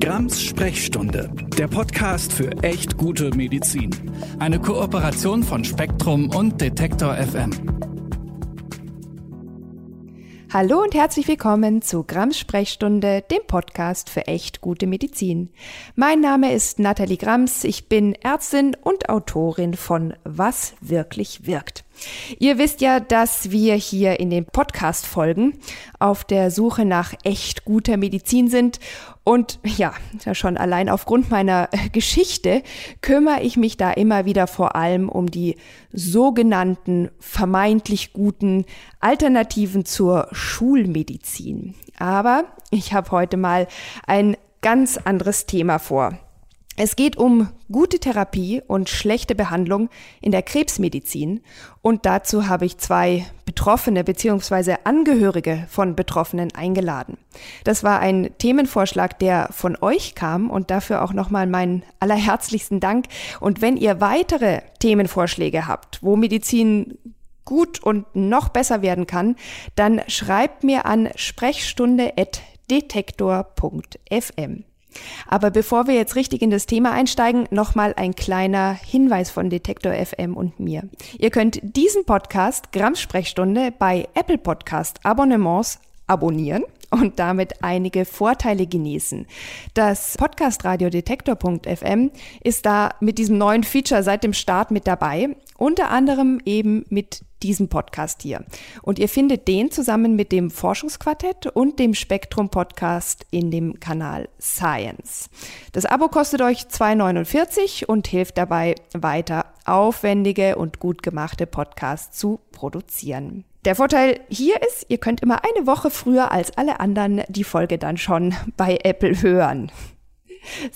Grams Sprechstunde, der Podcast für echt gute Medizin. Eine Kooperation von Spektrum und Detektor FM. Hallo und herzlich willkommen zu Grams Sprechstunde, dem Podcast für echt gute Medizin. Mein Name ist Nathalie Grams, ich bin Ärztin und Autorin von Was wirklich wirkt. Ihr wisst ja, dass wir hier in den Podcast-Folgen auf der Suche nach echt guter Medizin sind. Und ja, schon allein aufgrund meiner Geschichte kümmere ich mich da immer wieder vor allem um die sogenannten vermeintlich guten Alternativen zur Schulmedizin. Aber ich habe heute mal ein ganz anderes Thema vor. Es geht um gute Therapie und schlechte Behandlung in der Krebsmedizin und dazu habe ich zwei Betroffene bzw. Angehörige von Betroffenen eingeladen. Das war ein Themenvorschlag, der von euch kam und dafür auch nochmal meinen allerherzlichsten Dank. Und wenn ihr weitere Themenvorschläge habt, wo Medizin gut und noch besser werden kann, dann schreibt mir an sprechstunde.detektor.fm. Aber bevor wir jetzt richtig in das Thema einsteigen, nochmal ein kleiner Hinweis von Detektor FM und mir. Ihr könnt diesen Podcast Grams Sprechstunde bei Apple Podcast Abonnements abonnieren und damit einige Vorteile genießen. Das Podcast Radio Detektor.fm ist da mit diesem neuen Feature seit dem Start mit dabei, unter anderem eben mit diesem Podcast hier. Und ihr findet den zusammen mit dem Forschungsquartett und dem Spektrum Podcast in dem Kanal Science. Das Abo kostet euch 2,49 und hilft dabei weiter aufwendige und gut gemachte Podcasts zu produzieren. Der Vorteil hier ist, ihr könnt immer eine Woche früher als alle anderen die Folge dann schon bei Apple hören.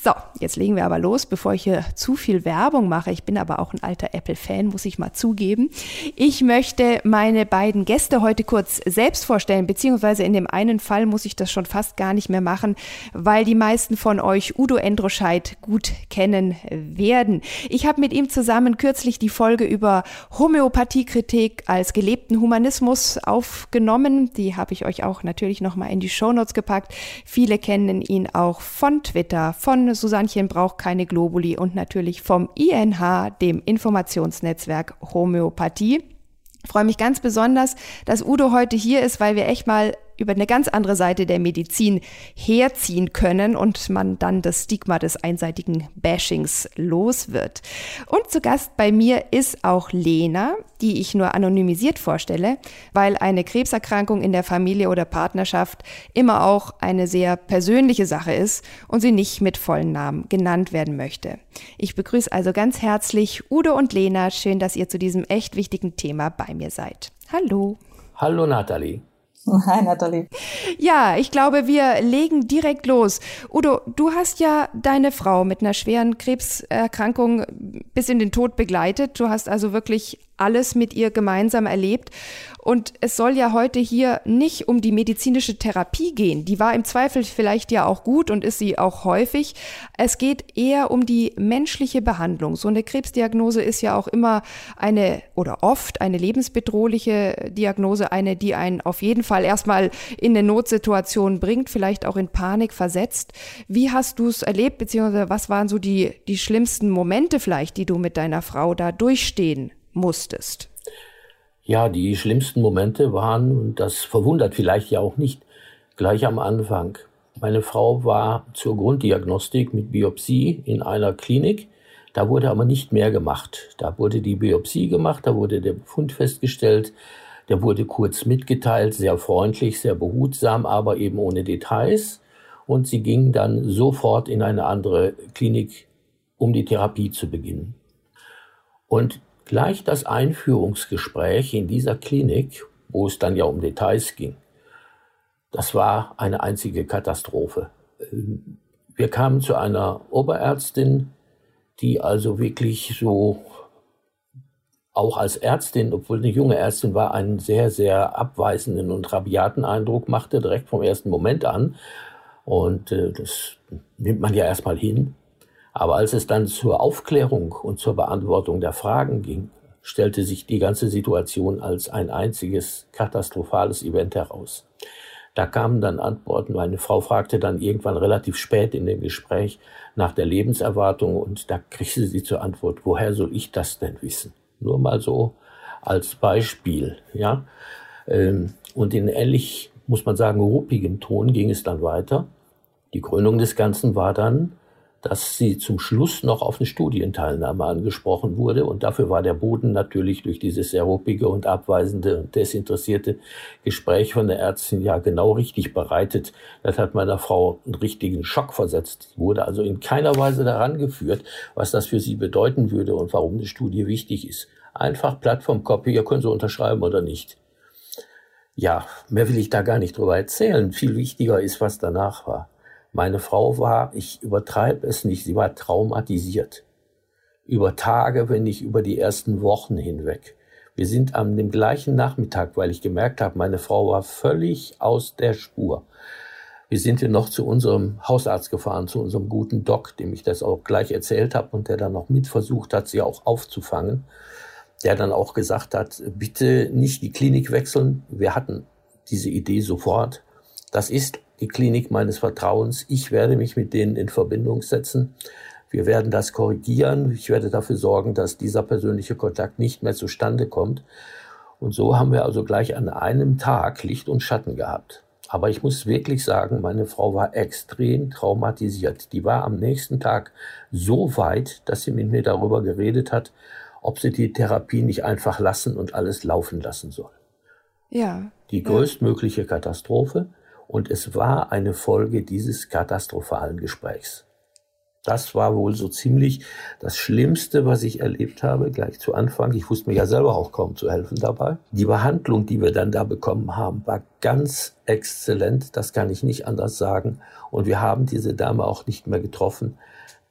So, jetzt legen wir aber los, bevor ich hier zu viel Werbung mache. Ich bin aber auch ein alter Apple-Fan, muss ich mal zugeben. Ich möchte meine beiden Gäste heute kurz selbst vorstellen, beziehungsweise in dem einen Fall muss ich das schon fast gar nicht mehr machen, weil die meisten von euch Udo Endroscheid gut kennen werden. Ich habe mit ihm zusammen kürzlich die Folge über Homöopathiekritik als gelebten Humanismus aufgenommen. Die habe ich euch auch natürlich nochmal in die Shownotes gepackt. Viele kennen ihn auch von Twitter, von Susannchen braucht keine Globuli und natürlich vom INH, dem Informationsnetzwerk Homöopathie. Ich freue mich ganz besonders, dass Udo heute hier ist, weil wir echt mal über eine ganz andere Seite der Medizin herziehen können und man dann das Stigma des einseitigen Bashings los wird. Und zu Gast bei mir ist auch Lena, die ich nur anonymisiert vorstelle, weil eine Krebserkrankung in der Familie oder Partnerschaft immer auch eine sehr persönliche Sache ist und sie nicht mit vollen Namen genannt werden möchte. Ich begrüße also ganz herzlich Udo und Lena. Schön, dass ihr zu diesem echt wichtigen Thema bei mir seid. Hallo. Hallo Nathalie. Hi, Nathalie. Ja, ich glaube, wir legen direkt los. Udo, du hast ja deine Frau mit einer schweren Krebserkrankung bis in den Tod begleitet. Du hast also wirklich alles mit ihr gemeinsam erlebt. Und es soll ja heute hier nicht um die medizinische Therapie gehen. Die war im Zweifel vielleicht ja auch gut und ist sie auch häufig. Es geht eher um die menschliche Behandlung. So eine Krebsdiagnose ist ja auch immer eine oder oft eine lebensbedrohliche Diagnose, eine, die einen auf jeden Fall erstmal in eine Notsituation bringt, vielleicht auch in Panik versetzt. Wie hast du es erlebt, beziehungsweise was waren so die, die schlimmsten Momente vielleicht, die du mit deiner Frau da durchstehen musstest? Ja, die schlimmsten Momente waren, und das verwundert vielleicht ja auch nicht, gleich am Anfang. Meine Frau war zur Grunddiagnostik mit Biopsie in einer Klinik. Da wurde aber nicht mehr gemacht. Da wurde die Biopsie gemacht, da wurde der Befund festgestellt, der wurde kurz mitgeteilt, sehr freundlich, sehr behutsam, aber eben ohne Details. Und sie ging dann sofort in eine andere Klinik, um die Therapie zu beginnen. Und Gleich das Einführungsgespräch in dieser Klinik, wo es dann ja um Details ging, das war eine einzige Katastrophe. Wir kamen zu einer Oberärztin, die also wirklich so auch als Ärztin, obwohl eine junge Ärztin war, einen sehr, sehr abweisenden und rabiaten Eindruck machte, direkt vom ersten Moment an. Und äh, das nimmt man ja erstmal hin. Aber als es dann zur Aufklärung und zur Beantwortung der Fragen ging, stellte sich die ganze Situation als ein einziges katastrophales Event heraus. Da kamen dann Antworten. Meine Frau fragte dann irgendwann relativ spät in dem Gespräch nach der Lebenserwartung und da kriegte sie zur Antwort, woher soll ich das denn wissen? Nur mal so als Beispiel, ja. Ähm, und in ähnlich, muss man sagen, ruppigem Ton ging es dann weiter. Die Krönung des Ganzen war dann, dass sie zum Schluss noch auf eine Studienteilnahme angesprochen wurde. Und dafür war der Boden natürlich durch dieses sehr ruppige und abweisende und desinteressierte Gespräch von der Ärztin ja genau richtig bereitet. Das hat meiner Frau einen richtigen Schock versetzt. Sie wurde also in keiner Weise daran geführt, was das für sie bedeuten würde und warum eine Studie wichtig ist. Einfach Plattform-Copy, ihr könnt so unterschreiben oder nicht. Ja, mehr will ich da gar nicht drüber erzählen. Viel wichtiger ist, was danach war. Meine Frau war, ich übertreibe es nicht, sie war traumatisiert. Über Tage, wenn nicht über die ersten Wochen hinweg. Wir sind am dem gleichen Nachmittag, weil ich gemerkt habe, meine Frau war völlig aus der Spur. Wir sind wir noch zu unserem Hausarzt gefahren, zu unserem guten Doc, dem ich das auch gleich erzählt habe und der dann noch mit versucht hat, sie auch aufzufangen. Der dann auch gesagt hat, bitte nicht die Klinik wechseln. Wir hatten diese Idee sofort. Das ist die Klinik meines Vertrauens. Ich werde mich mit denen in Verbindung setzen. Wir werden das korrigieren. Ich werde dafür sorgen, dass dieser persönliche Kontakt nicht mehr zustande kommt. Und so haben wir also gleich an einem Tag Licht und Schatten gehabt. Aber ich muss wirklich sagen, meine Frau war extrem traumatisiert. Die war am nächsten Tag so weit, dass sie mit mir darüber geredet hat, ob sie die Therapie nicht einfach lassen und alles laufen lassen soll. Ja. Die größtmögliche Katastrophe. Und es war eine Folge dieses katastrophalen Gesprächs. Das war wohl so ziemlich das Schlimmste, was ich erlebt habe, gleich zu Anfang. Ich wusste mir ja selber auch kaum zu helfen dabei. Die Behandlung, die wir dann da bekommen haben, war ganz exzellent. Das kann ich nicht anders sagen. Und wir haben diese Dame auch nicht mehr getroffen.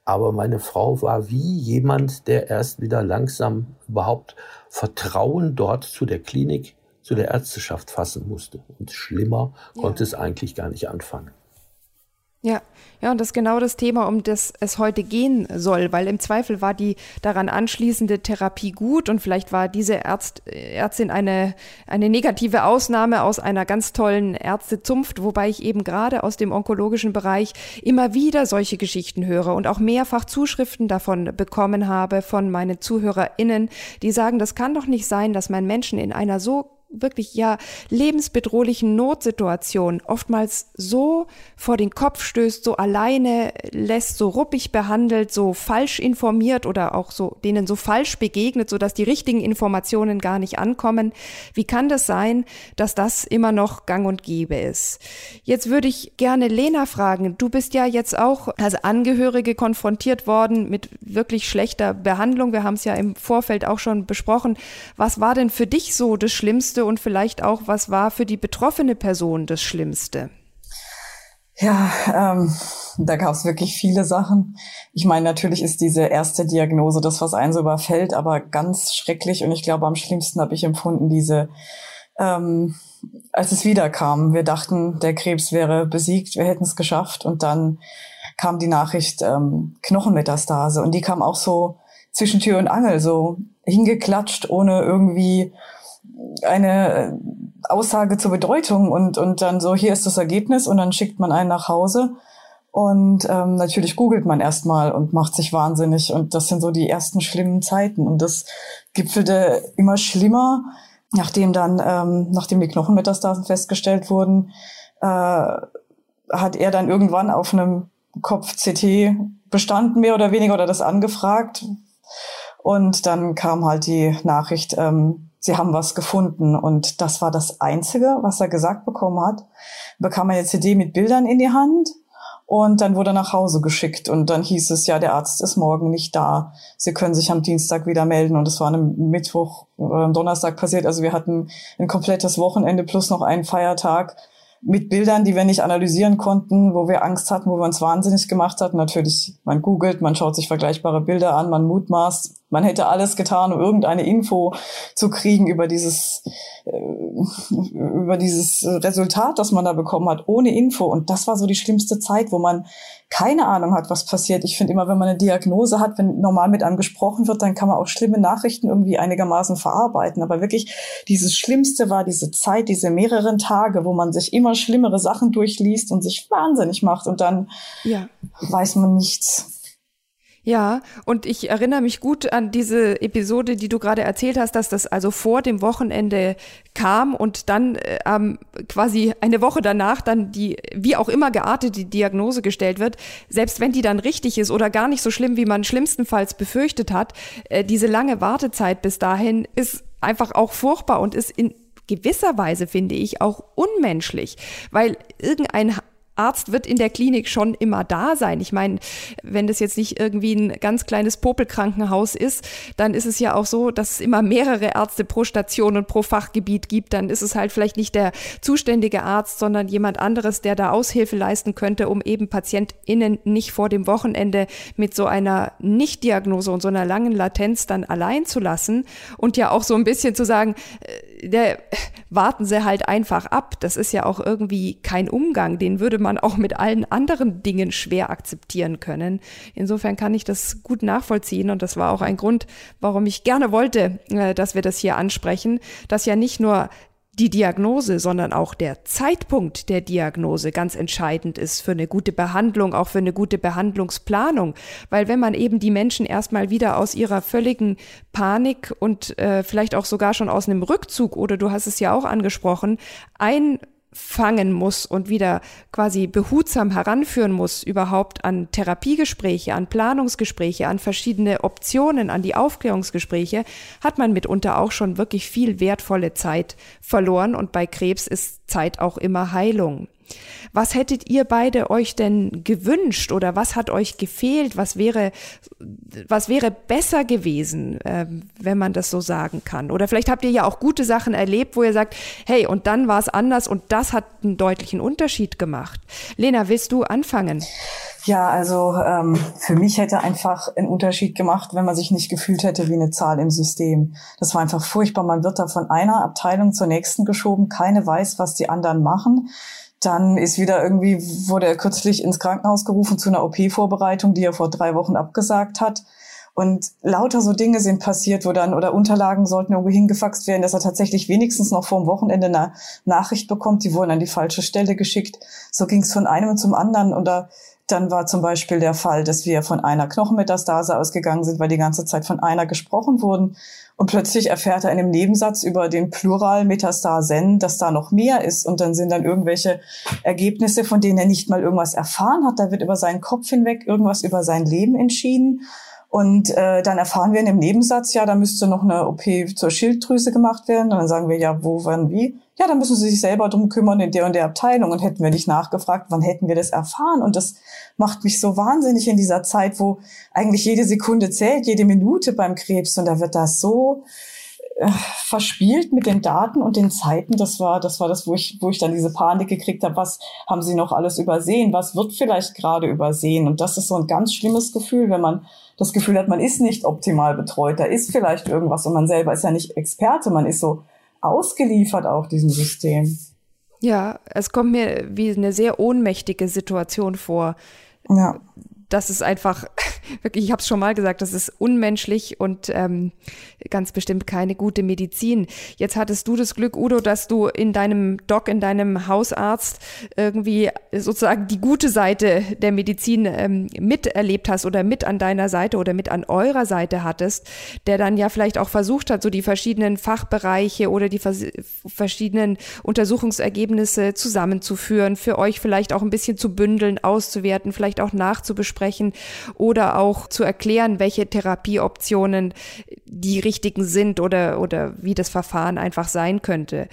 Aber meine Frau war wie jemand, der erst wieder langsam überhaupt Vertrauen dort zu der Klinik zu der Ärzteschaft fassen musste. Und schlimmer ja. konnte es eigentlich gar nicht anfangen. Ja, ja, und das ist genau das Thema, um das es heute gehen soll, weil im Zweifel war die daran anschließende Therapie gut und vielleicht war diese Ärzt, Ärztin eine, eine negative Ausnahme aus einer ganz tollen Ärztezunft, wobei ich eben gerade aus dem onkologischen Bereich immer wieder solche Geschichten höre und auch mehrfach Zuschriften davon bekommen habe von meinen ZuhörerInnen, die sagen, das kann doch nicht sein, dass man Menschen in einer so wirklich ja lebensbedrohlichen Notsituation oftmals so vor den Kopf stößt, so alleine lässt, so ruppig behandelt, so falsch informiert oder auch so denen so falsch begegnet, so dass die richtigen Informationen gar nicht ankommen. Wie kann das sein, dass das immer noch gang und gäbe ist? Jetzt würde ich gerne Lena fragen. Du bist ja jetzt auch als Angehörige konfrontiert worden mit wirklich schlechter Behandlung. Wir haben es ja im Vorfeld auch schon besprochen. Was war denn für dich so das Schlimmste Schlimmste und vielleicht auch, was war für die betroffene Person das Schlimmste? Ja, ähm, da gab es wirklich viele Sachen. Ich meine, natürlich ist diese erste Diagnose das, was einen so überfällt, aber ganz schrecklich. Und ich glaube, am schlimmsten habe ich empfunden, diese, ähm, als es wiederkam. Wir dachten, der Krebs wäre besiegt, wir hätten es geschafft. Und dann kam die Nachricht ähm, Knochenmetastase. Und die kam auch so zwischen Tür und Angel, so hingeklatscht, ohne irgendwie eine äh, Aussage zur Bedeutung und, und dann so, hier ist das Ergebnis und dann schickt man einen nach Hause. Und ähm, natürlich googelt man erstmal und macht sich wahnsinnig. Und das sind so die ersten schlimmen Zeiten. Und das gipfelte immer schlimmer, nachdem dann, ähm, nachdem die Knochenmetastasen festgestellt wurden, äh, hat er dann irgendwann auf einem Kopf-CT bestanden, mehr oder weniger, oder das angefragt. Und dann kam halt die Nachricht, ähm, sie haben was gefunden. Und das war das Einzige, was er gesagt bekommen hat. Bekam eine CD mit Bildern in die Hand und dann wurde er nach Hause geschickt. Und dann hieß es, ja, der Arzt ist morgen nicht da. Sie können sich am Dienstag wieder melden. Und es war am Mittwoch am Donnerstag passiert. Also wir hatten ein komplettes Wochenende plus noch einen Feiertag mit Bildern, die wir nicht analysieren konnten, wo wir Angst hatten, wo wir uns wahnsinnig gemacht hatten. Natürlich, man googelt, man schaut sich vergleichbare Bilder an, man mutmaßt, Man hätte alles getan, um irgendeine Info zu kriegen über dieses, äh, über dieses Resultat, das man da bekommen hat, ohne Info. Und das war so die schlimmste Zeit, wo man keine Ahnung hat, was passiert. Ich finde immer, wenn man eine Diagnose hat, wenn normal mit einem gesprochen wird, dann kann man auch schlimme Nachrichten irgendwie einigermaßen verarbeiten. Aber wirklich dieses Schlimmste war diese Zeit, diese mehreren Tage, wo man sich immer schlimmere Sachen durchliest und sich wahnsinnig macht und dann ja. weiß man nichts. Ja, und ich erinnere mich gut an diese Episode, die du gerade erzählt hast, dass das also vor dem Wochenende kam und dann ähm, quasi eine Woche danach dann die, wie auch immer geartet, die Diagnose gestellt wird. Selbst wenn die dann richtig ist oder gar nicht so schlimm, wie man schlimmstenfalls befürchtet hat, äh, diese lange Wartezeit bis dahin ist einfach auch furchtbar und ist in gewisser Weise, finde ich, auch unmenschlich, weil irgendein Arzt wird in der Klinik schon immer da sein. Ich meine, wenn das jetzt nicht irgendwie ein ganz kleines Popelkrankenhaus ist, dann ist es ja auch so, dass es immer mehrere Ärzte pro Station und pro Fachgebiet gibt. Dann ist es halt vielleicht nicht der zuständige Arzt, sondern jemand anderes, der da Aushilfe leisten könnte, um eben PatientInnen nicht vor dem Wochenende mit so einer Nichtdiagnose und so einer langen Latenz dann allein zu lassen und ja auch so ein bisschen zu sagen, äh, der, warten sie halt einfach ab. Das ist ja auch irgendwie kein Umgang, den würde man auch mit allen anderen Dingen schwer akzeptieren können. Insofern kann ich das gut nachvollziehen und das war auch ein Grund, warum ich gerne wollte, äh, dass wir das hier ansprechen, dass ja nicht nur die Diagnose, sondern auch der Zeitpunkt der Diagnose ganz entscheidend ist für eine gute Behandlung, auch für eine gute Behandlungsplanung. Weil wenn man eben die Menschen erstmal wieder aus ihrer völligen Panik und äh, vielleicht auch sogar schon aus einem Rückzug oder du hast es ja auch angesprochen, ein fangen muss und wieder quasi behutsam heranführen muss, überhaupt an Therapiegespräche, an Planungsgespräche, an verschiedene Optionen, an die Aufklärungsgespräche, hat man mitunter auch schon wirklich viel wertvolle Zeit verloren und bei Krebs ist Zeit auch immer Heilung. Was hättet ihr beide euch denn gewünscht oder was hat euch gefehlt? Was wäre, was wäre besser gewesen, äh, wenn man das so sagen kann? Oder vielleicht habt ihr ja auch gute Sachen erlebt, wo ihr sagt, hey, und dann war es anders und das hat einen deutlichen Unterschied gemacht. Lena, willst du anfangen? Ja, also ähm, für mich hätte einfach einen Unterschied gemacht, wenn man sich nicht gefühlt hätte wie eine Zahl im System. Das war einfach furchtbar. Man wird da von einer Abteilung zur nächsten geschoben. Keine weiß, was die anderen machen. Dann ist wieder irgendwie, wurde er kürzlich ins Krankenhaus gerufen zu einer OP-Vorbereitung, die er vor drei Wochen abgesagt hat. Und lauter so Dinge sind passiert, wo dann, oder Unterlagen sollten irgendwo hingefaxt werden, dass er tatsächlich wenigstens noch vor dem Wochenende eine Nachricht bekommt, die wurden an die falsche Stelle geschickt. So ging es von einem zum anderen. Oder dann war zum Beispiel der Fall, dass wir von einer Knochenmetastase ausgegangen sind, weil die ganze Zeit von einer gesprochen wurden. Und plötzlich erfährt er in einem Nebensatz über den Plural Metastasen, dass da noch mehr ist. Und dann sind dann irgendwelche Ergebnisse, von denen er nicht mal irgendwas erfahren hat. Da wird über seinen Kopf hinweg irgendwas über sein Leben entschieden. Und äh, dann erfahren wir in dem Nebensatz, ja, da müsste noch eine OP zur Schilddrüse gemacht werden. Und dann sagen wir, ja, wo, wann, wie? Ja, dann müssen Sie sich selber drum kümmern in der und der Abteilung. Und hätten wir nicht nachgefragt, wann hätten wir das erfahren? Und das macht mich so wahnsinnig in dieser Zeit, wo eigentlich jede Sekunde zählt, jede Minute beim Krebs. Und da wird das so äh, verspielt mit den Daten und den Zeiten. Das war, das war das, wo ich, wo ich dann diese Panik gekriegt habe. Was haben Sie noch alles übersehen? Was wird vielleicht gerade übersehen? Und das ist so ein ganz schlimmes Gefühl, wenn man das Gefühl hat, man ist nicht optimal betreut, da ist vielleicht irgendwas und man selber ist ja nicht Experte, man ist so ausgeliefert auch diesem System. Ja, es kommt mir wie eine sehr ohnmächtige Situation vor. Ja. Das ist einfach wirklich, ich habe es schon mal gesagt, das ist unmenschlich und ähm, ganz bestimmt keine gute Medizin. Jetzt hattest du das Glück, Udo, dass du in deinem Doc, in deinem Hausarzt irgendwie sozusagen die gute Seite der Medizin ähm, miterlebt hast oder mit an deiner Seite oder mit an eurer Seite hattest, der dann ja vielleicht auch versucht hat, so die verschiedenen Fachbereiche oder die vers verschiedenen Untersuchungsergebnisse zusammenzuführen, für euch vielleicht auch ein bisschen zu bündeln, auszuwerten, vielleicht auch nachzubesprechen oder auch zu erklären, welche Therapieoptionen die richtigen sind oder, oder wie das Verfahren einfach sein könnte.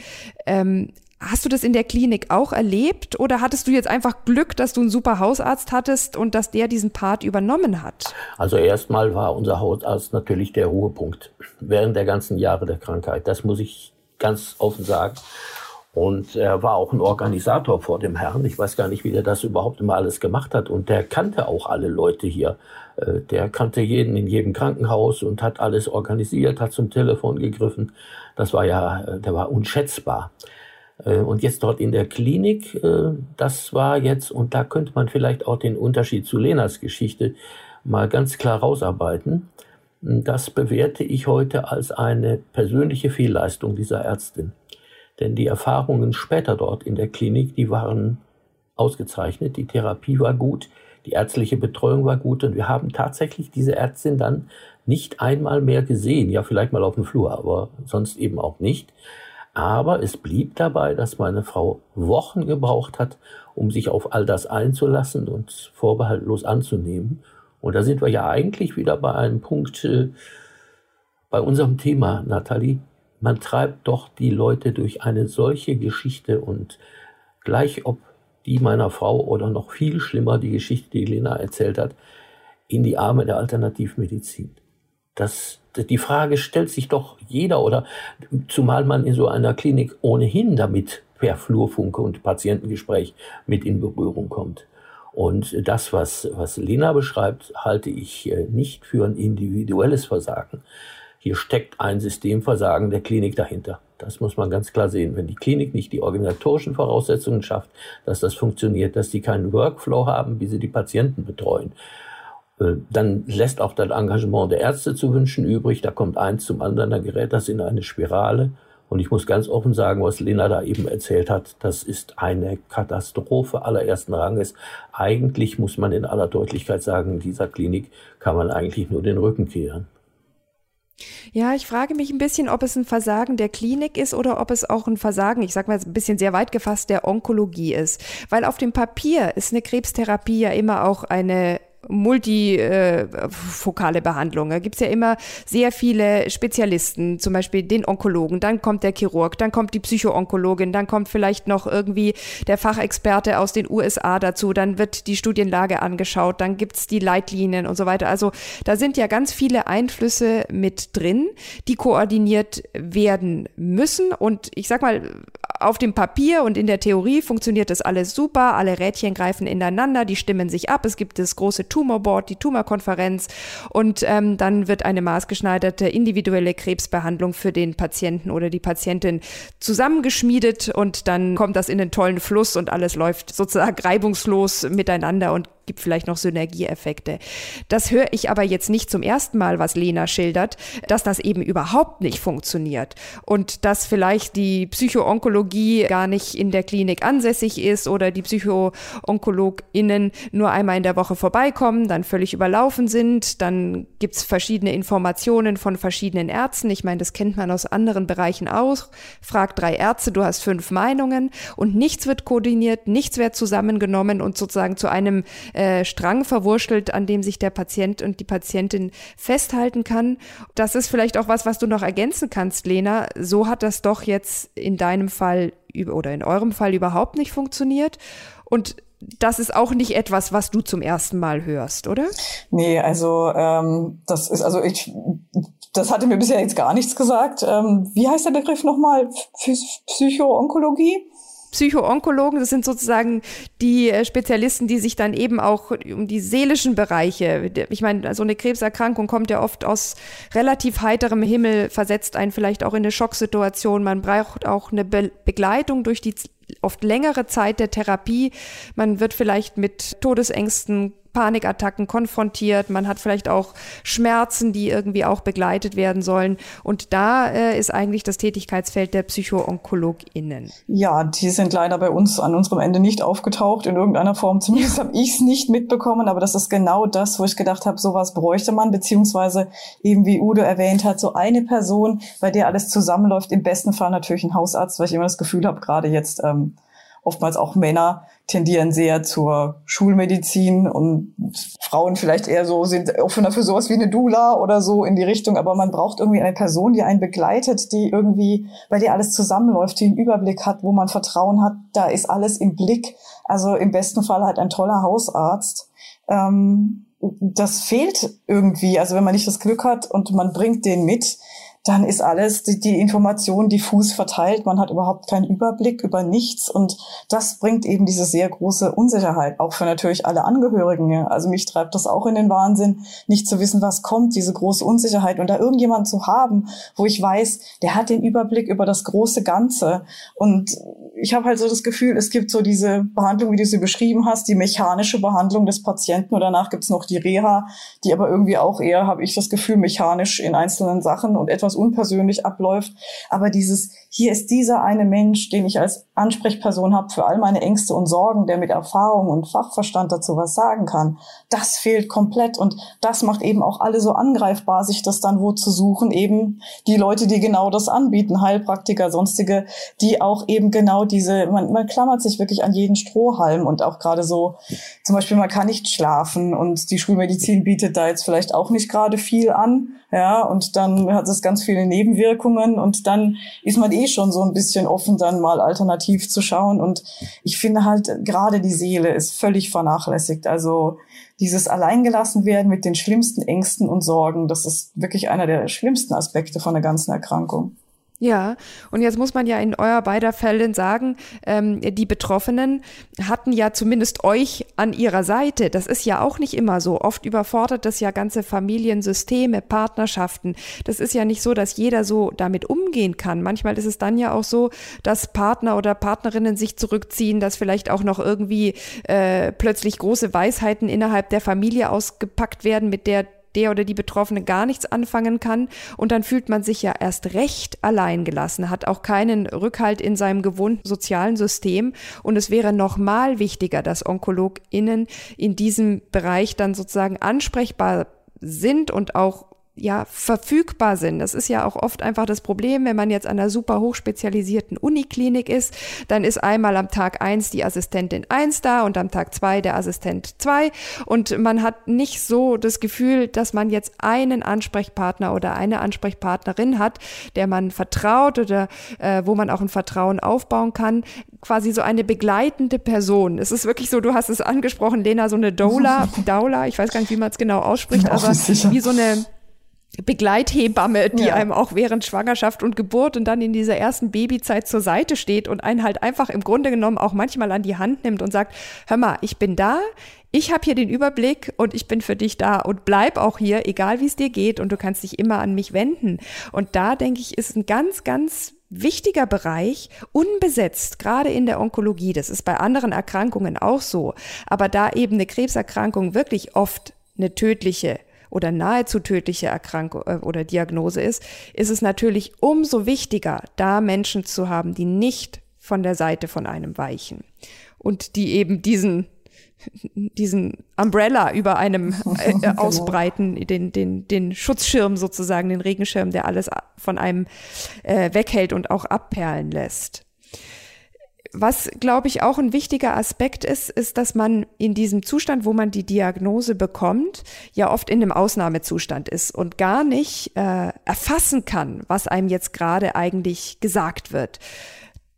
Ähm, Hast du das in der Klinik auch erlebt oder hattest du jetzt einfach Glück, dass du einen super Hausarzt hattest und dass der diesen Part übernommen hat? Also erstmal war unser Hausarzt natürlich der Ruhepunkt während der ganzen Jahre der Krankheit. Das muss ich ganz offen sagen. Und er war auch ein Organisator vor dem Herrn. Ich weiß gar nicht, wie der das überhaupt immer alles gemacht hat. Und der kannte auch alle Leute hier. Äh, der kannte jeden in jedem Krankenhaus und hat alles organisiert, hat zum Telefon gegriffen. Das war ja, äh, der war unschätzbar. Äh, und jetzt dort in der Klinik, das war jetzt, und da könnte man vielleicht auch den Unterschied zu Lenas Geschichte mal ganz klar rausarbeiten. Das bewerte ich heute als eine persönliche Fehlleistung dieser Ärztin. Denn die Erfahrungen später dort in der Klinik, die waren ausgezeichnet. Die Therapie war gut, die ärztliche Betreuung war gut und wir haben tatsächlich diese Ärztin dann nicht einmal mehr gesehen. Ja, vielleicht mal auf dem Flur, aber sonst eben auch nicht. Aber es blieb dabei, dass meine Frau Wochen gebraucht hat, um sich auf all das einzulassen und vorbehaltlos anzunehmen. Und da sind wir ja eigentlich wieder bei einem Punkt äh, bei unserem Thema, Nathalie man treibt doch die Leute durch eine solche Geschichte und gleich ob die meiner Frau oder noch viel schlimmer die Geschichte, die Lena erzählt hat, in die Arme der Alternativmedizin. Das, die Frage stellt sich doch jeder oder zumal man in so einer Klinik ohnehin damit per Flurfunke und Patientengespräch mit in Berührung kommt. Und das, was, was Lena beschreibt, halte ich äh, nicht für ein individuelles Versagen, hier steckt ein Systemversagen der Klinik dahinter. Das muss man ganz klar sehen. Wenn die Klinik nicht die organisatorischen Voraussetzungen schafft, dass das funktioniert, dass die keinen Workflow haben, wie sie die Patienten betreuen, äh, dann lässt auch das Engagement der Ärzte zu wünschen übrig. Da kommt eins zum anderen, dann gerät das in eine Spirale. Und ich muss ganz offen sagen, was Lena da eben erzählt hat, das ist eine Katastrophe allerersten Ranges. Eigentlich muss man in aller Deutlichkeit sagen, dieser Klinik kann man eigentlich nur den Rücken kehren. Ja, ich frage mich ein bisschen, ob es ein Versagen der Klinik ist oder ob es auch ein Versagen, ich sage mal ein bisschen sehr weit gefasst, der Onkologie ist. Weil auf dem Papier ist eine Krebstherapie ja immer auch eine multifokale Behandlung. Da gibt's ja immer sehr viele Spezialisten, zum Beispiel den Onkologen, dann kommt der Chirurg, dann kommt die Psychoonkologin, dann kommt vielleicht noch irgendwie der Fachexperte aus den USA dazu, dann wird die Studienlage angeschaut, dann gibt's die Leitlinien und so weiter. Also da sind ja ganz viele Einflüsse mit drin, die koordiniert werden müssen. Und ich sag mal, auf dem Papier und in der Theorie funktioniert das alles super, alle Rädchen greifen ineinander, die stimmen sich ab, es gibt das große Tumorboard, die Tumorkonferenz. Und ähm, dann wird eine maßgeschneiderte individuelle Krebsbehandlung für den Patienten oder die Patientin zusammengeschmiedet und dann kommt das in einen tollen Fluss und alles läuft sozusagen reibungslos miteinander und gibt vielleicht noch Synergieeffekte. Das höre ich aber jetzt nicht zum ersten Mal, was Lena schildert, dass das eben überhaupt nicht funktioniert und dass vielleicht die Psychoonkologie gar nicht in der Klinik ansässig ist oder die PsychoonkologInnen nur einmal in der Woche vorbeikommen, dann völlig überlaufen sind, dann gibt's verschiedene Informationen von verschiedenen Ärzten. Ich meine, das kennt man aus anderen Bereichen auch. Frag drei Ärzte, du hast fünf Meinungen und nichts wird koordiniert, nichts wird zusammengenommen und sozusagen zu einem äh, Strang verwurschtelt, an dem sich der Patient und die Patientin festhalten kann. Das ist vielleicht auch was, was du noch ergänzen kannst, Lena. So hat das doch jetzt in deinem Fall oder in eurem Fall überhaupt nicht funktioniert. Und das ist auch nicht etwas, was du zum ersten Mal hörst, oder? Nee, also ähm, das ist, also ich, das hatte mir bisher jetzt gar nichts gesagt. Ähm, wie heißt der Begriff nochmal? Psychoonkologie? Psychoonkologen, das sind sozusagen die äh, Spezialisten, die sich dann eben auch um die seelischen Bereiche, ich meine, so eine Krebserkrankung kommt ja oft aus relativ heiterem Himmel, versetzt einen vielleicht auch in eine Schocksituation. Man braucht auch eine Be Begleitung durch die oft längere Zeit der Therapie. Man wird vielleicht mit Todesängsten Panikattacken konfrontiert, man hat vielleicht auch Schmerzen, die irgendwie auch begleitet werden sollen. Und da äh, ist eigentlich das Tätigkeitsfeld der PsychoonkologInnen. Ja, die sind leider bei uns an unserem Ende nicht aufgetaucht in irgendeiner Form. Zumindest habe ich es nicht mitbekommen, aber das ist genau das, wo ich gedacht habe, sowas bräuchte man, beziehungsweise eben wie Udo erwähnt hat, so eine Person, bei der alles zusammenläuft, im besten Fall natürlich ein Hausarzt, weil ich immer das Gefühl habe, gerade jetzt ähm, oftmals auch Männer tendieren sehr zur Schulmedizin und Frauen vielleicht eher so sind offener für sowas wie eine Dula oder so in die Richtung. Aber man braucht irgendwie eine Person, die einen begleitet, die irgendwie, bei der alles zusammenläuft, die einen Überblick hat, wo man Vertrauen hat. Da ist alles im Blick. Also im besten Fall halt ein toller Hausarzt. Ähm, das fehlt irgendwie. Also wenn man nicht das Glück hat und man bringt den mit, dann ist alles, die, die Information diffus verteilt. Man hat überhaupt keinen Überblick über nichts. Und das bringt eben diese sehr große Unsicherheit, auch für natürlich alle Angehörigen. Also mich treibt das auch in den Wahnsinn, nicht zu wissen, was kommt, diese große Unsicherheit. Und da irgendjemanden zu haben, wo ich weiß, der hat den Überblick über das große Ganze. Und ich habe halt so das Gefühl, es gibt so diese Behandlung, wie du sie beschrieben hast, die mechanische Behandlung des Patienten. Und danach gibt's noch die Reha, die aber irgendwie auch eher, habe ich das Gefühl, mechanisch in einzelnen Sachen und etwas unpersönlich abläuft. Aber dieses, hier ist dieser eine Mensch, den ich als Ansprechperson habe für all meine Ängste und Sorgen, der mit Erfahrung und Fachverstand dazu was sagen kann, das fehlt komplett. Und das macht eben auch alle so angreifbar, sich das dann wo zu suchen. Eben die Leute, die genau das anbieten, Heilpraktiker, sonstige, die auch eben genau diese, man, man klammert sich wirklich an jeden Strohhalm und auch gerade so, zum Beispiel, man kann nicht schlafen und die Schulmedizin bietet da jetzt vielleicht auch nicht gerade viel an. Ja, und dann hat es ganz viele Nebenwirkungen und dann ist man eh schon so ein bisschen offen, dann mal alternativ zu schauen. Und ich finde halt, gerade die Seele ist völlig vernachlässigt. Also dieses Alleingelassen werden mit den schlimmsten Ängsten und Sorgen, das ist wirklich einer der schlimmsten Aspekte von der ganzen Erkrankung. Ja, und jetzt muss man ja in euer beider Fällen sagen, ähm, die Betroffenen hatten ja zumindest euch an ihrer Seite. Das ist ja auch nicht immer so. Oft überfordert das ja ganze Familiensysteme, Partnerschaften. Das ist ja nicht so, dass jeder so damit umgehen kann. Manchmal ist es dann ja auch so, dass Partner oder Partnerinnen sich zurückziehen, dass vielleicht auch noch irgendwie äh, plötzlich große Weisheiten innerhalb der Familie ausgepackt werden, mit der der oder die Betroffene gar nichts anfangen kann. Und dann fühlt man sich ja erst recht alleingelassen, hat auch keinen Rückhalt in seinem gewohnten sozialen System. Und es wäre nochmal wichtiger, dass OnkologInnen in diesem Bereich dann sozusagen ansprechbar sind und auch ja verfügbar sind. Das ist ja auch oft einfach das Problem, wenn man jetzt an einer super hochspezialisierten Uniklinik ist, dann ist einmal am Tag eins die Assistentin eins da und am Tag zwei der Assistent zwei und man hat nicht so das Gefühl, dass man jetzt einen Ansprechpartner oder eine Ansprechpartnerin hat, der man vertraut oder äh, wo man auch ein Vertrauen aufbauen kann, quasi so eine begleitende Person. Es ist wirklich so, du hast es angesprochen, Lena, so eine Doula, Daula, ich weiß gar nicht, wie man es genau ausspricht, aber wie so eine Begleithebamme, die ja. einem auch während Schwangerschaft und Geburt und dann in dieser ersten Babyzeit zur Seite steht und einen halt einfach im Grunde genommen auch manchmal an die Hand nimmt und sagt, hör mal, ich bin da, ich habe hier den Überblick und ich bin für dich da und bleib auch hier, egal wie es dir geht und du kannst dich immer an mich wenden. Und da denke ich, ist ein ganz, ganz wichtiger Bereich unbesetzt, gerade in der Onkologie. Das ist bei anderen Erkrankungen auch so. Aber da eben eine Krebserkrankung wirklich oft eine tödliche oder nahezu tödliche Erkrankung äh, oder Diagnose ist, ist es natürlich umso wichtiger, da Menschen zu haben, die nicht von der Seite von einem weichen und die eben diesen diesen Umbrella über einem äh, genau. ausbreiten, den, den, den Schutzschirm sozusagen, den Regenschirm, der alles von einem äh, weghält und auch abperlen lässt. Was, glaube ich, auch ein wichtiger Aspekt ist, ist, dass man in diesem Zustand, wo man die Diagnose bekommt, ja oft in einem Ausnahmezustand ist und gar nicht äh, erfassen kann, was einem jetzt gerade eigentlich gesagt wird.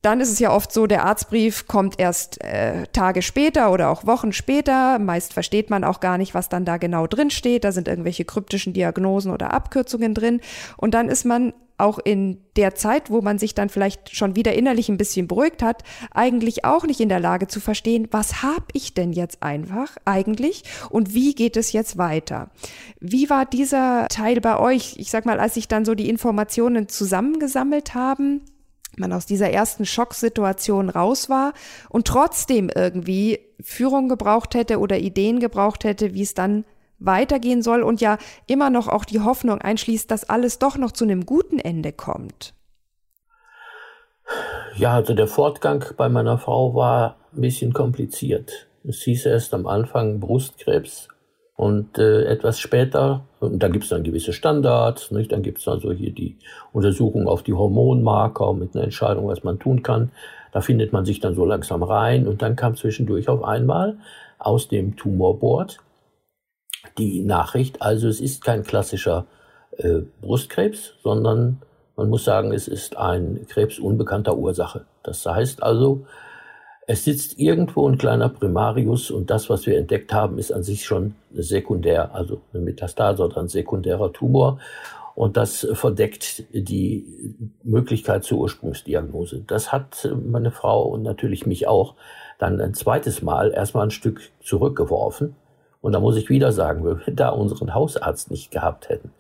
Dann ist es ja oft so, der Arztbrief kommt erst äh, Tage später oder auch Wochen später. Meist versteht man auch gar nicht, was dann da genau drin steht. Da sind irgendwelche kryptischen Diagnosen oder Abkürzungen drin. Und dann ist man auch in der Zeit, wo man sich dann vielleicht schon wieder innerlich ein bisschen beruhigt hat, eigentlich auch nicht in der Lage zu verstehen, was habe ich denn jetzt einfach eigentlich und wie geht es jetzt weiter? Wie war dieser Teil bei euch? Ich sag mal, als sich dann so die Informationen zusammengesammelt haben, man aus dieser ersten Schocksituation raus war und trotzdem irgendwie Führung gebraucht hätte oder Ideen gebraucht hätte, wie es dann weitergehen soll und ja immer noch auch die Hoffnung einschließt, dass alles doch noch zu einem guten Ende kommt. Ja, also der Fortgang bei meiner Frau war ein bisschen kompliziert. Es hieß erst am Anfang Brustkrebs und äh, etwas später, und da gibt es dann gewisse Standards, nicht? dann gibt es also hier die Untersuchung auf die Hormonmarker mit einer Entscheidung, was man tun kann. Da findet man sich dann so langsam rein und dann kam zwischendurch auf einmal aus dem Tumorboard die Nachricht. Also es ist kein klassischer äh, Brustkrebs, sondern man muss sagen, es ist ein Krebs unbekannter Ursache. Das heißt also, es sitzt irgendwo ein kleiner Primarius und das, was wir entdeckt haben, ist an sich schon sekundär, also eine Metastase oder ein sekundärer Tumor. Und das verdeckt die Möglichkeit zur Ursprungsdiagnose. Das hat meine Frau und natürlich mich auch dann ein zweites Mal erstmal ein Stück zurückgeworfen. Und da muss ich wieder sagen, wenn wir da unseren Hausarzt nicht gehabt hätten,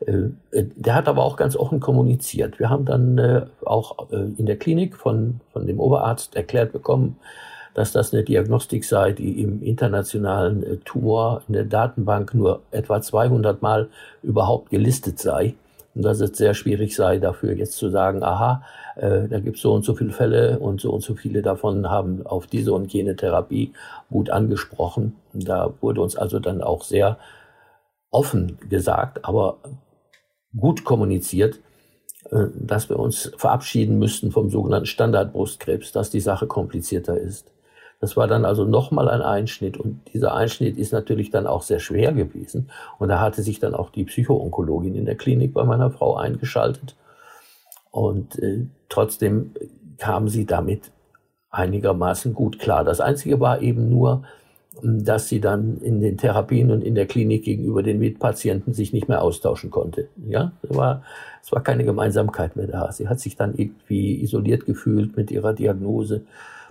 äh, der hat aber auch ganz offen kommuniziert. Wir haben dann äh, auch äh, in der Klinik von, von dem Oberarzt erklärt bekommen, dass das eine Diagnostik sei, die im internationalen Tumor in der Datenbank nur etwa 200 Mal überhaupt gelistet sei. Und dass es sehr schwierig sei, dafür jetzt zu sagen, aha, äh, da gibt es so und so viele Fälle und so und so viele davon haben auf diese und jene Therapie gut angesprochen. Da wurde uns also dann auch sehr offen gesagt, aber gut kommuniziert, äh, dass wir uns verabschieden müssten vom sogenannten Standardbrustkrebs, dass die Sache komplizierter ist. Das war dann also nochmal ein Einschnitt und dieser Einschnitt ist natürlich dann auch sehr schwer gewesen. Und da hatte sich dann auch die Psychoonkologin in der Klinik bei meiner Frau eingeschaltet. Und äh, trotzdem kam sie damit einigermaßen gut klar. Das Einzige war eben nur, dass sie dann in den Therapien und in der Klinik gegenüber den Mitpatienten sich nicht mehr austauschen konnte. Ja, es war, es war keine Gemeinsamkeit mehr da. Sie hat sich dann irgendwie isoliert gefühlt mit ihrer Diagnose.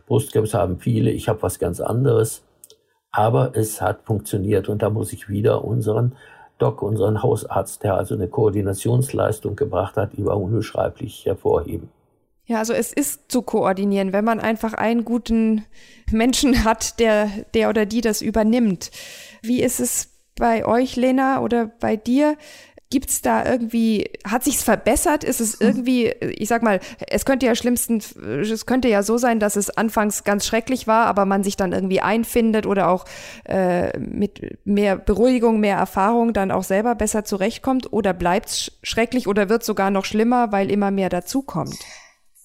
Brustkrebs haben viele, ich habe was ganz anderes. Aber es hat funktioniert und da muss ich wieder unseren Doc, unseren Hausarzt, der also eine Koordinationsleistung gebracht hat, war unbeschreiblich hervorheben. Ja, also es ist zu koordinieren, wenn man einfach einen guten Menschen hat, der, der oder die das übernimmt. Wie ist es bei euch, Lena, oder bei dir? Gibt's da irgendwie, hat sich's verbessert? Ist es irgendwie, ich sag mal, es könnte ja schlimmsten, es könnte ja so sein, dass es anfangs ganz schrecklich war, aber man sich dann irgendwie einfindet oder auch äh, mit mehr Beruhigung, mehr Erfahrung dann auch selber besser zurechtkommt oder bleibt's schrecklich oder wird sogar noch schlimmer, weil immer mehr dazukommt?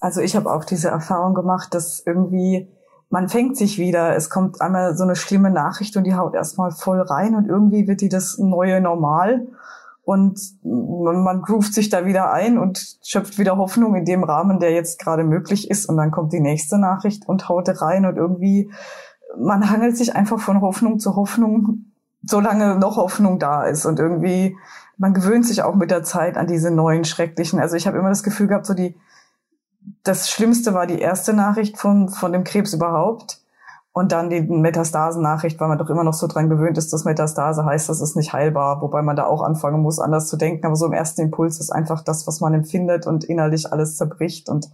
Also ich habe auch diese Erfahrung gemacht, dass irgendwie man fängt sich wieder, es kommt einmal so eine schlimme Nachricht und die haut erstmal voll rein und irgendwie wird die das neue Normal und man, man groovt sich da wieder ein und schöpft wieder Hoffnung in dem Rahmen, der jetzt gerade möglich ist und dann kommt die nächste Nachricht und haut rein und irgendwie man hangelt sich einfach von Hoffnung zu Hoffnung, solange noch Hoffnung da ist und irgendwie man gewöhnt sich auch mit der Zeit an diese neuen schrecklichen. Also ich habe immer das Gefühl gehabt, so die das Schlimmste war die erste Nachricht von, von dem Krebs überhaupt. Und dann die Metastasen-Nachricht, weil man doch immer noch so dran gewöhnt ist, dass Metastase heißt, das ist nicht heilbar, wobei man da auch anfangen muss, anders zu denken. Aber so im ersten Impuls ist einfach das, was man empfindet und innerlich alles zerbricht. Und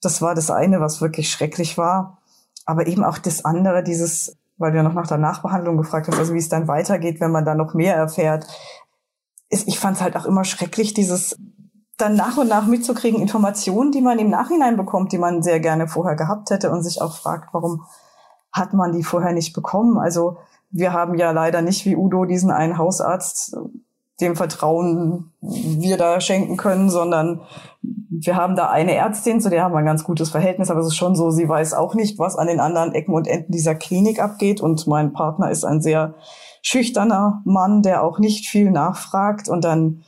das war das eine, was wirklich schrecklich war. Aber eben auch das andere, dieses, weil du ja noch nach der Nachbehandlung gefragt hast, also wie es dann weitergeht, wenn man da noch mehr erfährt. Ich fand es halt auch immer schrecklich, dieses dann nach und nach mitzukriegen, Informationen, die man im Nachhinein bekommt, die man sehr gerne vorher gehabt hätte und sich auch fragt, warum hat man die vorher nicht bekommen? Also wir haben ja leider nicht wie Udo diesen einen Hausarzt, dem Vertrauen wir da schenken können, sondern wir haben da eine Ärztin, zu der haben wir ein ganz gutes Verhältnis, aber es ist schon so, sie weiß auch nicht, was an den anderen Ecken und Enden dieser Klinik abgeht. Und mein Partner ist ein sehr schüchterner Mann, der auch nicht viel nachfragt. Und dann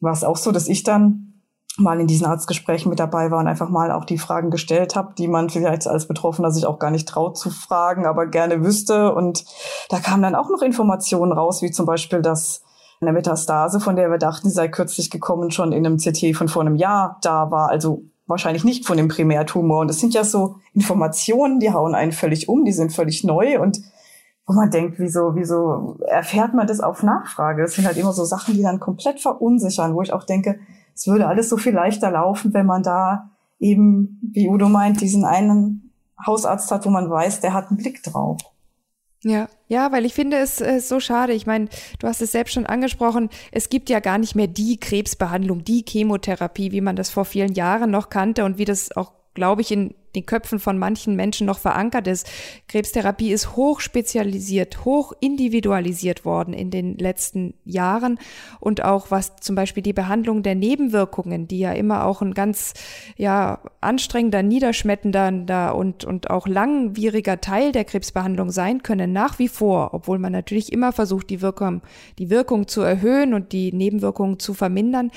war es auch so, dass ich dann mal in diesen Arztgesprächen mit dabei war und einfach mal auch die Fragen gestellt habe, die man vielleicht als Betroffener sich auch gar nicht traut zu fragen, aber gerne wüsste. Und da kamen dann auch noch Informationen raus, wie zum Beispiel, dass eine Metastase, von der wir dachten, sie sei kürzlich gekommen, schon in einem CT von vor einem Jahr da war. Also wahrscheinlich nicht von dem Primärtumor. Und das sind ja so Informationen, die hauen einen völlig um, die sind völlig neu und wo man denkt, wieso, wieso erfährt man das auf Nachfrage? Das sind halt immer so Sachen, die dann komplett verunsichern, wo ich auch denke, es würde alles so viel leichter laufen, wenn man da eben, wie Udo meint, diesen einen Hausarzt hat, wo man weiß, der hat einen Blick drauf. Ja, ja, weil ich finde es äh, so schade. Ich meine, du hast es selbst schon angesprochen. Es gibt ja gar nicht mehr die Krebsbehandlung, die Chemotherapie, wie man das vor vielen Jahren noch kannte und wie das auch, glaube ich, in den Köpfen von manchen Menschen noch verankert ist. Krebstherapie ist hoch spezialisiert, hoch individualisiert worden in den letzten Jahren und auch was zum Beispiel die Behandlung der Nebenwirkungen, die ja immer auch ein ganz ja anstrengender, niederschmetternder und und auch langwieriger Teil der Krebsbehandlung sein können nach wie vor, obwohl man natürlich immer versucht die Wirkung die Wirkung zu erhöhen und die Nebenwirkungen zu vermindern,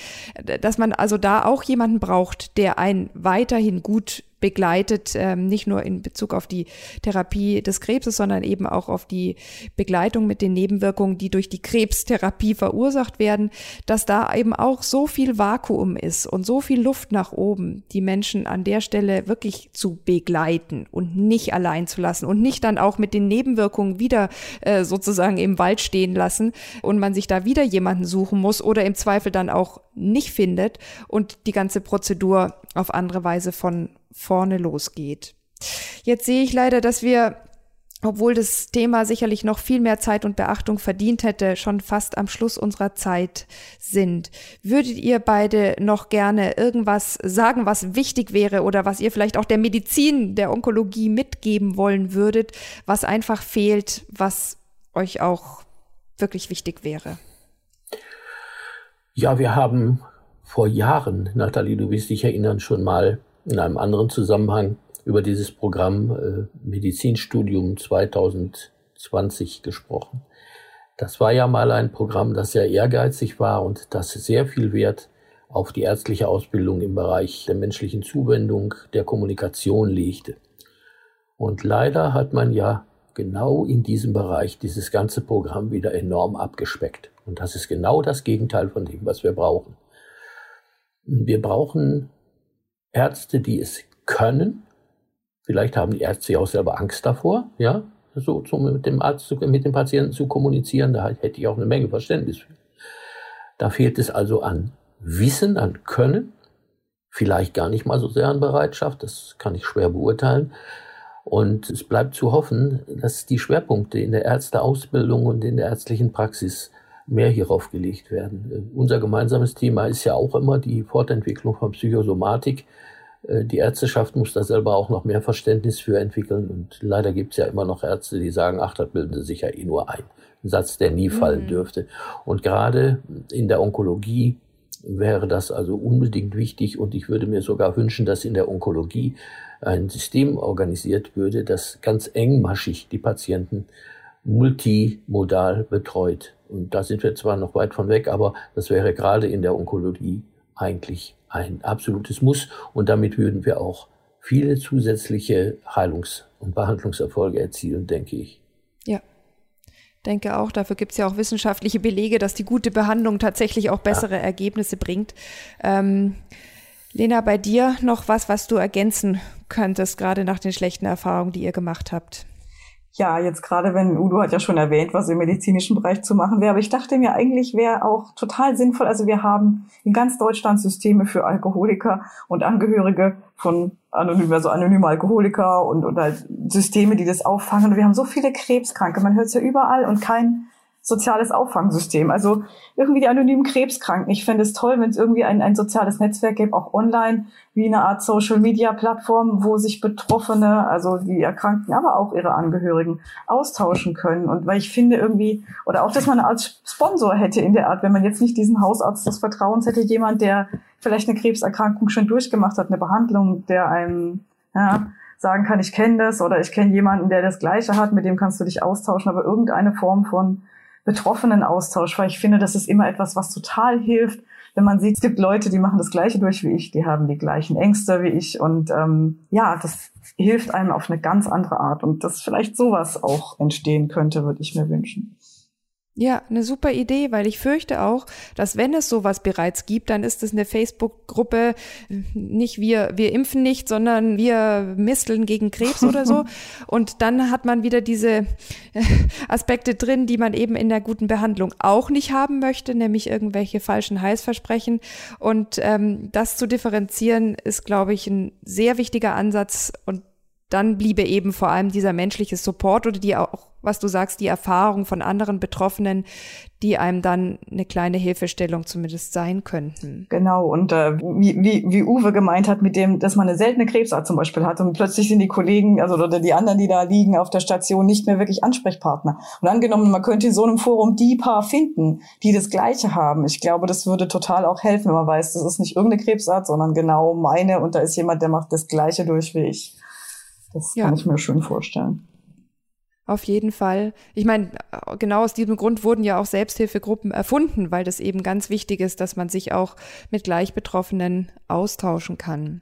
dass man also da auch jemanden braucht, der einen weiterhin gut begleitet, ähm, nicht nur in Bezug auf die Therapie des Krebses, sondern eben auch auf die Begleitung mit den Nebenwirkungen, die durch die Krebstherapie verursacht werden, dass da eben auch so viel Vakuum ist und so viel Luft nach oben, die Menschen an der Stelle wirklich zu begleiten und nicht allein zu lassen und nicht dann auch mit den Nebenwirkungen wieder äh, sozusagen im Wald stehen lassen und man sich da wieder jemanden suchen muss oder im Zweifel dann auch nicht findet und die ganze Prozedur auf andere Weise von vorne losgeht. Jetzt sehe ich leider, dass wir obwohl das Thema sicherlich noch viel mehr Zeit und Beachtung verdient hätte, schon fast am Schluss unserer Zeit sind. Würdet ihr beide noch gerne irgendwas sagen, was wichtig wäre oder was ihr vielleicht auch der Medizin, der Onkologie mitgeben wollen würdet, was einfach fehlt, was euch auch wirklich wichtig wäre? Ja, wir haben vor Jahren, Nathalie, du wirst dich erinnern, schon mal in einem anderen Zusammenhang über dieses Programm äh, Medizinstudium 2020 gesprochen. Das war ja mal ein Programm, das sehr ehrgeizig war und das sehr viel Wert auf die ärztliche Ausbildung im Bereich der menschlichen Zuwendung, der Kommunikation legte. Und leider hat man ja genau in diesem Bereich dieses ganze Programm wieder enorm abgespeckt. Und das ist genau das Gegenteil von dem, was wir brauchen. Wir brauchen Ärzte, die es können. Vielleicht haben die Ärzte ja auch selber Angst davor, ja, so, so mit dem Arzt, mit dem Patienten zu kommunizieren. Da hätte ich auch eine Menge Verständnis für. Da fehlt es also an Wissen, an Können, vielleicht gar nicht mal so sehr an Bereitschaft, das kann ich schwer beurteilen. Und es bleibt zu hoffen, dass die Schwerpunkte in der Ärzteausbildung und in der ärztlichen Praxis mehr hierauf gelegt werden. Äh, unser gemeinsames Thema ist ja auch immer die Fortentwicklung von Psychosomatik. Äh, die Ärzteschaft muss da selber auch noch mehr Verständnis für entwickeln. Und leider gibt es ja immer noch Ärzte, die sagen, ach, das bilden sie sich ja eh nur ein. Ein Satz, der nie fallen mhm. dürfte. Und gerade in der Onkologie wäre das also unbedingt wichtig. Und ich würde mir sogar wünschen, dass in der Onkologie ein System organisiert würde, das ganz engmaschig die Patienten multimodal betreut. Und da sind wir zwar noch weit von weg, aber das wäre gerade in der Onkologie eigentlich ein absolutes Muss. Und damit würden wir auch viele zusätzliche Heilungs- und Behandlungserfolge erzielen, denke ich. Ja, denke auch. Dafür gibt es ja auch wissenschaftliche Belege, dass die gute Behandlung tatsächlich auch bessere ja. Ergebnisse bringt. Ähm, Lena, bei dir noch was, was du ergänzen könntest, gerade nach den schlechten Erfahrungen, die ihr gemacht habt? Ja, jetzt gerade wenn Udo hat ja schon erwähnt, was im medizinischen Bereich zu machen wäre, aber ich dachte mir eigentlich wäre auch total sinnvoll. Also wir haben in ganz Deutschland Systeme für Alkoholiker und Angehörige von anonym, also anonyme Alkoholiker und, und halt Systeme, die das auffangen. Wir haben so viele Krebskranke, man hört es ja überall und kein soziales Auffangsystem. Also irgendwie die anonymen Krebskranken. Ich fände es toll, wenn es irgendwie ein, ein soziales Netzwerk gäbe, auch online, wie eine Art Social-Media-Plattform, wo sich Betroffene, also die Erkrankten, aber auch ihre Angehörigen austauschen können. Und weil ich finde irgendwie, oder auch, dass man als Sponsor hätte in der Art, wenn man jetzt nicht diesen Hausarzt des Vertrauens hätte, jemand, der vielleicht eine Krebserkrankung schon durchgemacht hat, eine Behandlung, der einem, ja, sagen kann, ich kenne das oder ich kenne jemanden, der das Gleiche hat, mit dem kannst du dich austauschen, aber irgendeine Form von betroffenen Austausch, weil ich finde, das ist immer etwas, was total hilft, wenn man sieht, es gibt Leute, die machen das Gleiche durch wie ich, die haben die gleichen Ängste wie ich und ähm, ja, das hilft einem auf eine ganz andere Art und dass vielleicht sowas auch entstehen könnte, würde ich mir wünschen. Ja, eine super Idee, weil ich fürchte auch, dass wenn es sowas bereits gibt, dann ist es eine Facebook-Gruppe, nicht wir, wir impfen nicht, sondern wir misteln gegen Krebs oder so. Und dann hat man wieder diese äh, Aspekte drin, die man eben in der guten Behandlung auch nicht haben möchte, nämlich irgendwelche falschen Heißversprechen. Und ähm, das zu differenzieren ist, glaube ich, ein sehr wichtiger Ansatz und dann bliebe eben vor allem dieser menschliche Support oder die auch, was du sagst, die Erfahrung von anderen Betroffenen, die einem dann eine kleine Hilfestellung zumindest sein könnten. Genau, und äh, wie, wie, wie Uwe gemeint hat, mit dem, dass man eine seltene Krebsart zum Beispiel hat und plötzlich sind die Kollegen, also oder die anderen, die da liegen auf der Station, nicht mehr wirklich Ansprechpartner. Und angenommen, man könnte in so einem Forum die paar finden, die das Gleiche haben. Ich glaube, das würde total auch helfen, wenn man weiß, das ist nicht irgendeine Krebsart, sondern genau meine und da ist jemand, der macht das Gleiche durch wie ich. Das ja. kann ich mir schön vorstellen. Auf jeden Fall. Ich meine, genau aus diesem Grund wurden ja auch Selbsthilfegruppen erfunden, weil das eben ganz wichtig ist, dass man sich auch mit Gleichbetroffenen austauschen kann.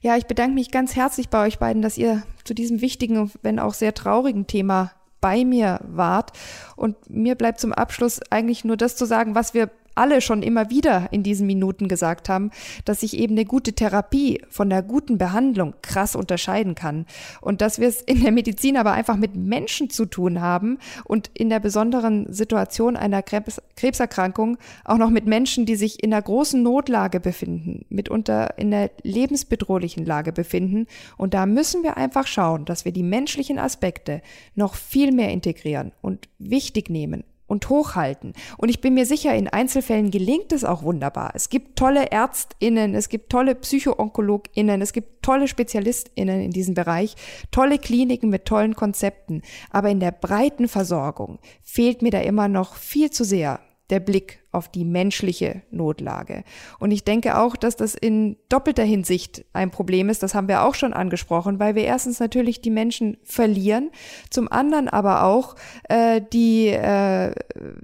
Ja, ich bedanke mich ganz herzlich bei euch beiden, dass ihr zu diesem wichtigen, wenn auch sehr traurigen Thema bei mir wart. Und mir bleibt zum Abschluss eigentlich nur das zu sagen, was wir alle schon immer wieder in diesen Minuten gesagt haben, dass sich eben eine gute Therapie von der guten Behandlung krass unterscheiden kann. Und dass wir es in der Medizin aber einfach mit Menschen zu tun haben und in der besonderen Situation einer Krebs Krebserkrankung auch noch mit Menschen, die sich in einer großen Notlage befinden, mitunter in der lebensbedrohlichen Lage befinden. Und da müssen wir einfach schauen, dass wir die menschlichen Aspekte noch viel mehr integrieren und wichtig nehmen und hochhalten. Und ich bin mir sicher, in Einzelfällen gelingt es auch wunderbar. Es gibt tolle Ärztinnen, es gibt tolle Psychoonkologinnen, es gibt tolle Spezialistinnen in diesem Bereich, tolle Kliniken mit tollen Konzepten. Aber in der breiten Versorgung fehlt mir da immer noch viel zu sehr der Blick auf die menschliche Notlage. Und ich denke auch, dass das in doppelter Hinsicht ein Problem ist. Das haben wir auch schon angesprochen, weil wir erstens natürlich die Menschen verlieren, zum anderen aber auch äh, die äh,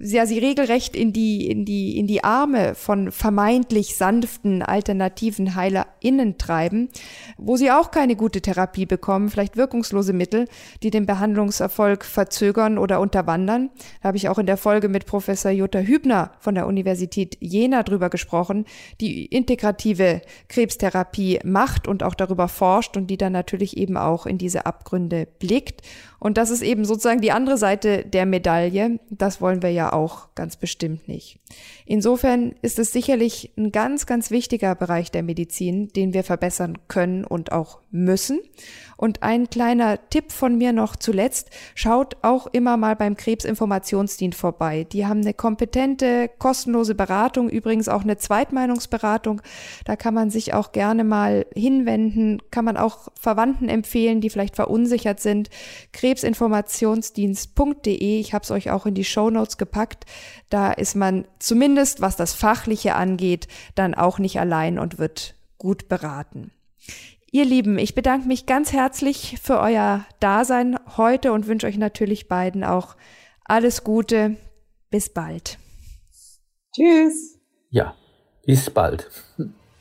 ja sie regelrecht in die in die in die Arme von vermeintlich sanften alternativen HeilerInnen treiben, wo sie auch keine gute Therapie bekommen, vielleicht wirkungslose Mittel, die den Behandlungserfolg verzögern oder unterwandern. Da habe ich auch in der Folge mit Professor Jutta Hübner von der der Universität Jena drüber gesprochen, die integrative Krebstherapie macht und auch darüber forscht und die dann natürlich eben auch in diese Abgründe blickt. Und das ist eben sozusagen die andere Seite der Medaille. Das wollen wir ja auch ganz bestimmt nicht. Insofern ist es sicherlich ein ganz, ganz wichtiger Bereich der Medizin, den wir verbessern können und auch müssen. Und ein kleiner Tipp von mir noch zuletzt. Schaut auch immer mal beim Krebsinformationsdienst vorbei. Die haben eine kompetente, kostenlose Beratung, übrigens auch eine Zweitmeinungsberatung. Da kann man sich auch gerne mal hinwenden, kann man auch Verwandten empfehlen, die vielleicht verunsichert sind. Krebsinformationsdienst.de, ich habe es euch auch in die Show Notes gepackt. Da ist man zumindest, was das Fachliche angeht, dann auch nicht allein und wird gut beraten. Ihr Lieben, ich bedanke mich ganz herzlich für euer Dasein heute und wünsche euch natürlich beiden auch alles Gute. Bis bald. Tschüss. Ja, bis bald.